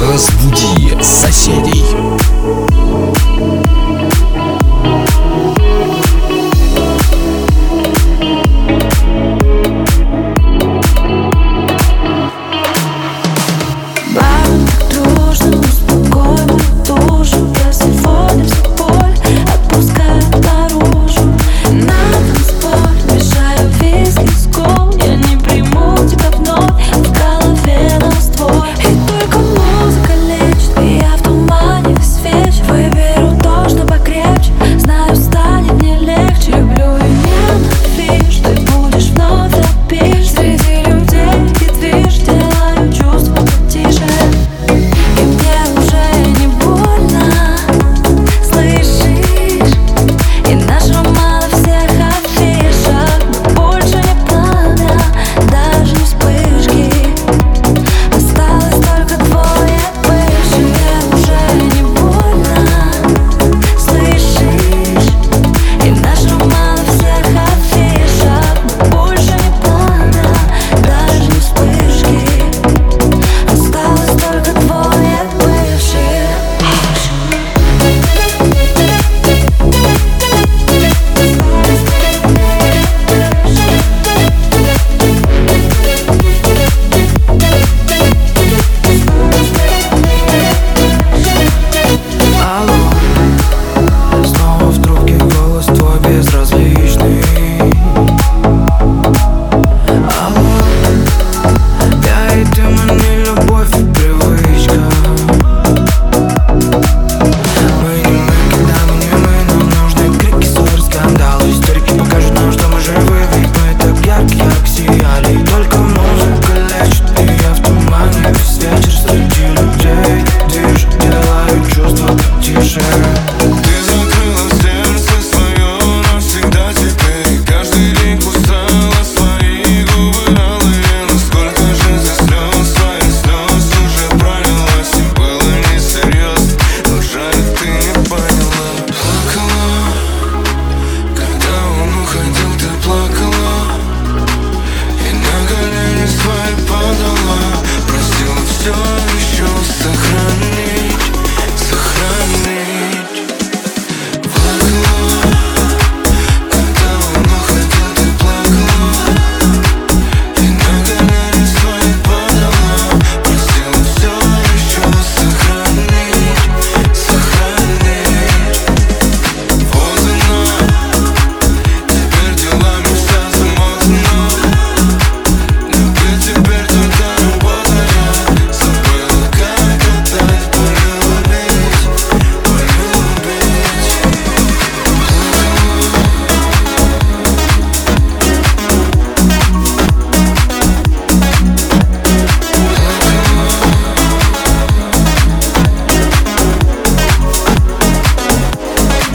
Разбуди соседей. pleasure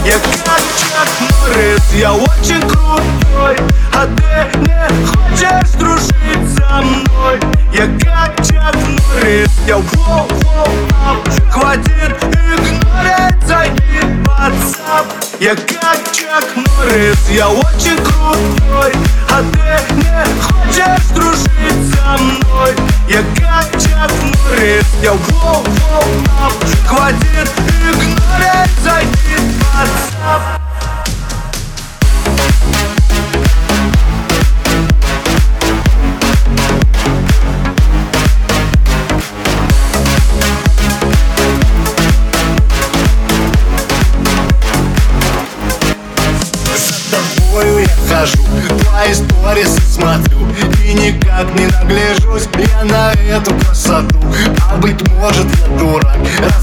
Я как Чак Норрис, я очень крутой, а ты не хочешь дружить со мной Я как Чак Норрис, я воу воу ап Хватит игнорить зайди в WhatsApp Я как Чак Норрис, я очень крутой, а ты не хочешь дружить со мной Я как Чак Норрис, я воу воу ап Хватит игнорить море зайди в хожу Твои сторисы смотрю. И никак не нагляжусь Я на эту красоту. А быть может я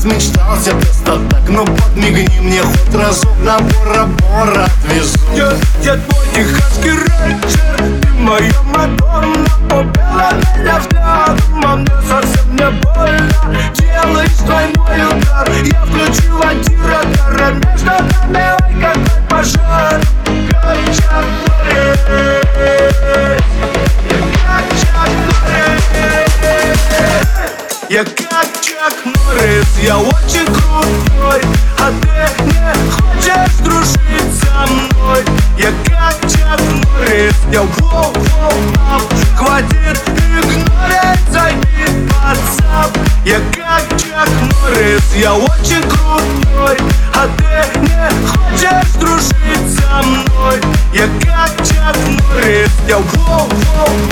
размечтался просто так Но подмигни мне хоть разок на Бора-Бора отвезу. Я, я твой техасский рейнджер, ты моя Мадонна Побелая взглядом, а мне совсем не больно. Делаешь двойной удар, я включил антирадар А между нами, ой, какой пожар. Горячат Я горячат горит Я как Морис, я очень крутой, а ты не хочешь дружить со мной. Я как Чак Морис, я воу воу ап Хватит игнорить, зайди WhatsApp. Я как Чак Морис, я очень крутой, а ты не хочешь дружить со мной. Я как Чак Морис, я воу воу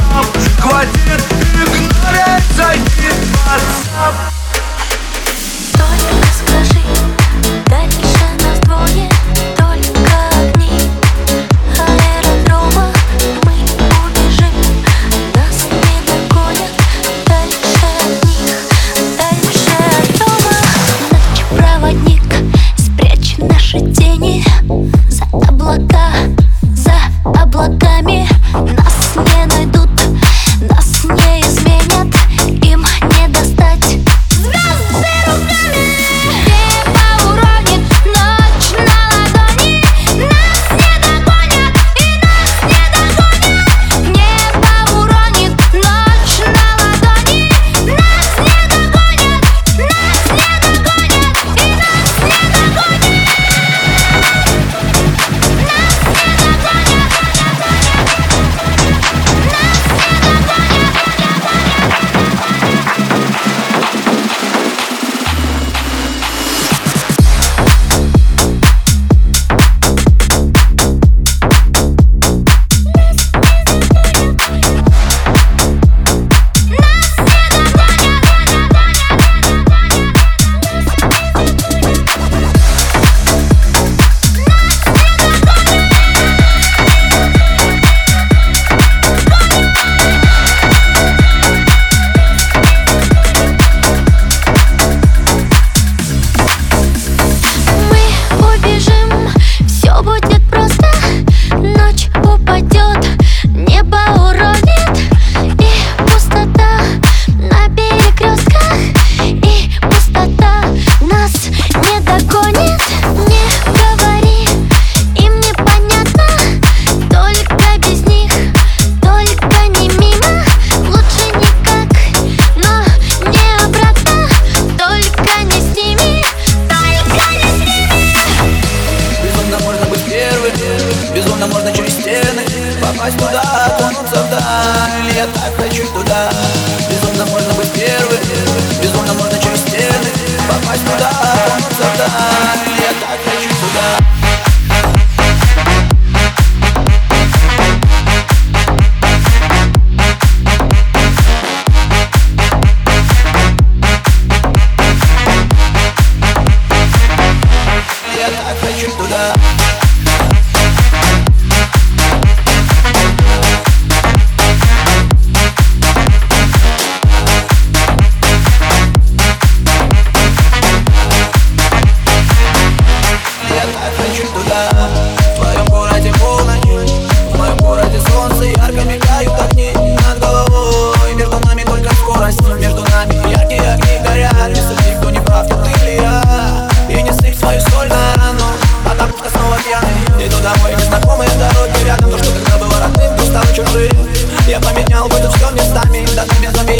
love da minha família.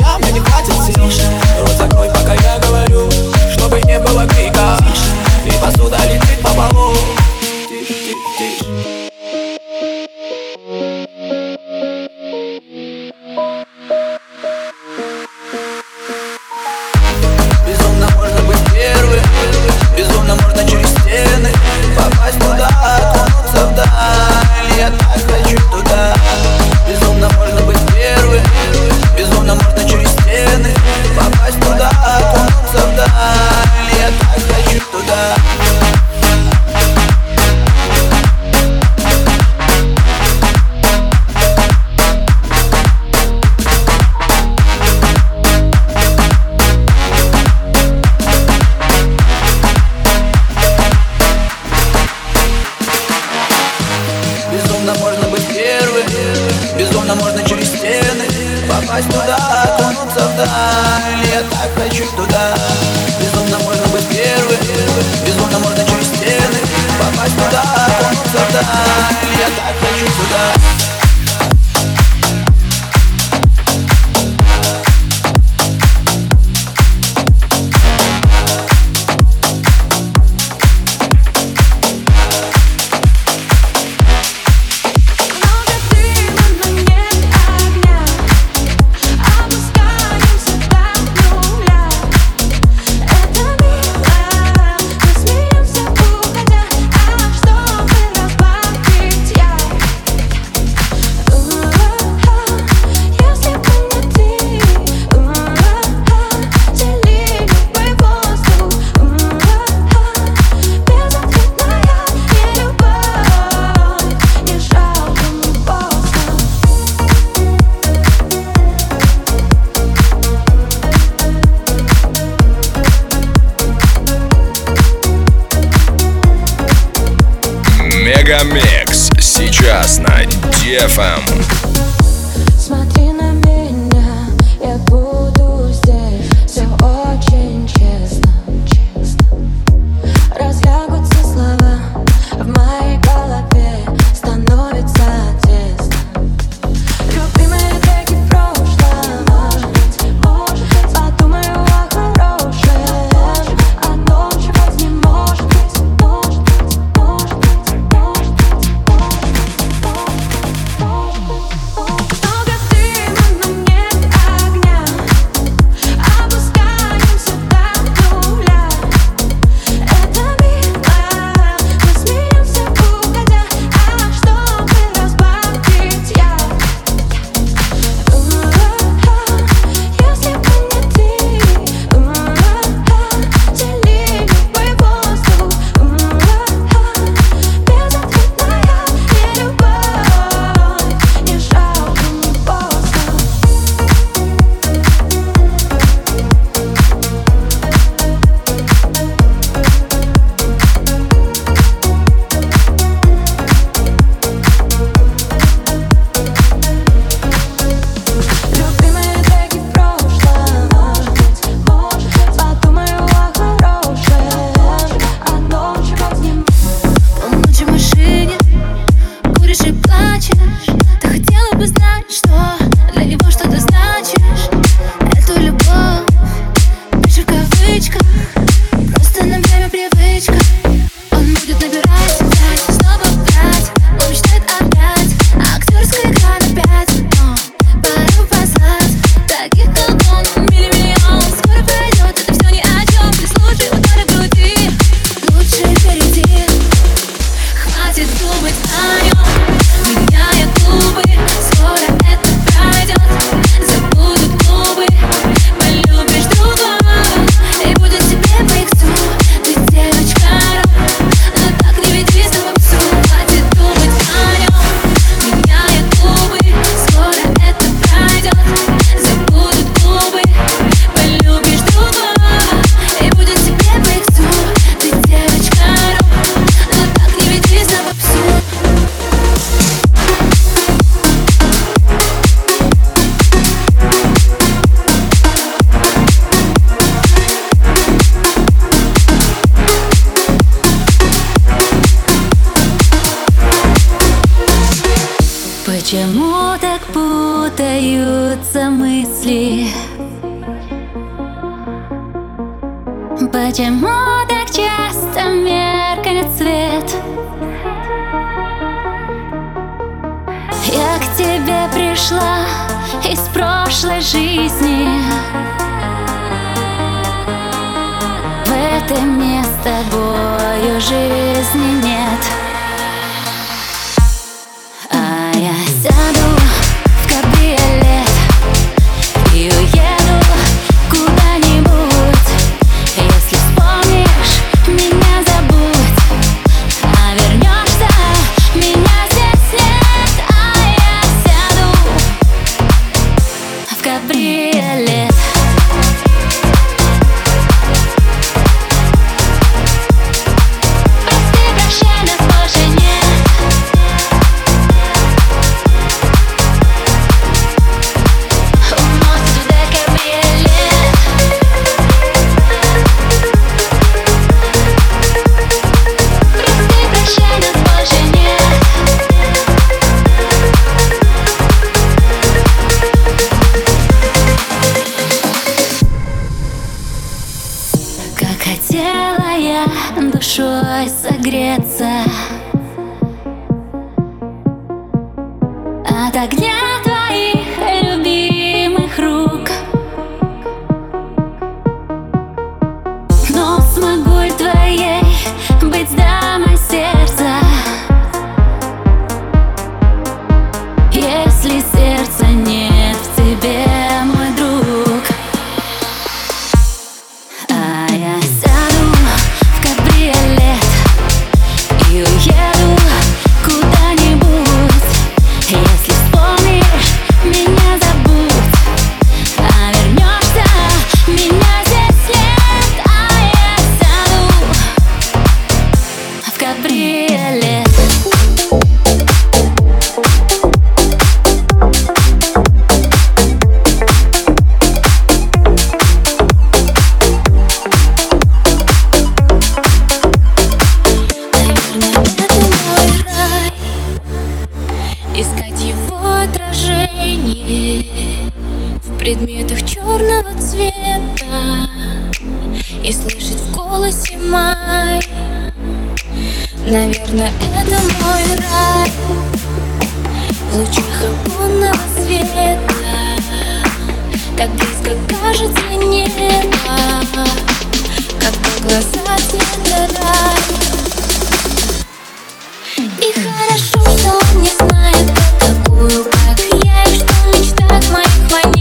FM. Почему так часто меркнет свет? Я к тебе пришла из прошлой жизни В этом мне с тобою жизни нет Хотела я душой согреться. Голосе май Наверное, это мой рай. В лучах оконного света. Так близко кажется небо. Когда глаза цвета рай И хорошо, что он не знает про такую, как я И что в моих ванильные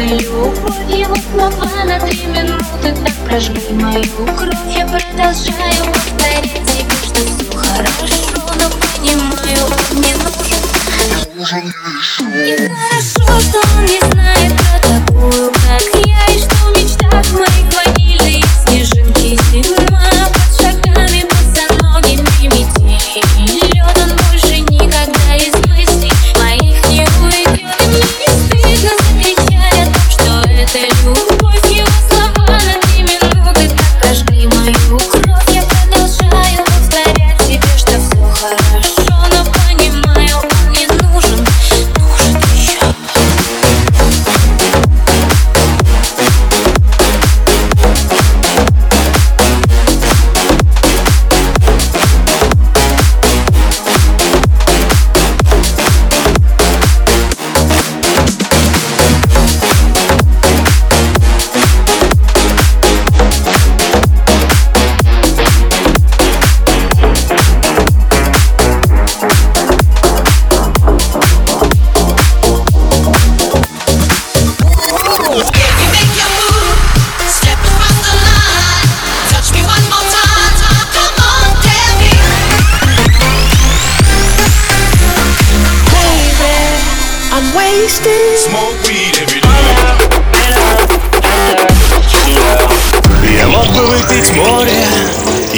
это любовь Его слова на три минуты так прожгли мою кровь. Я продолжаю повторять себе, что все хорошо Но понимаю, он не нужен. И хорошо, что он не знает про такую, как я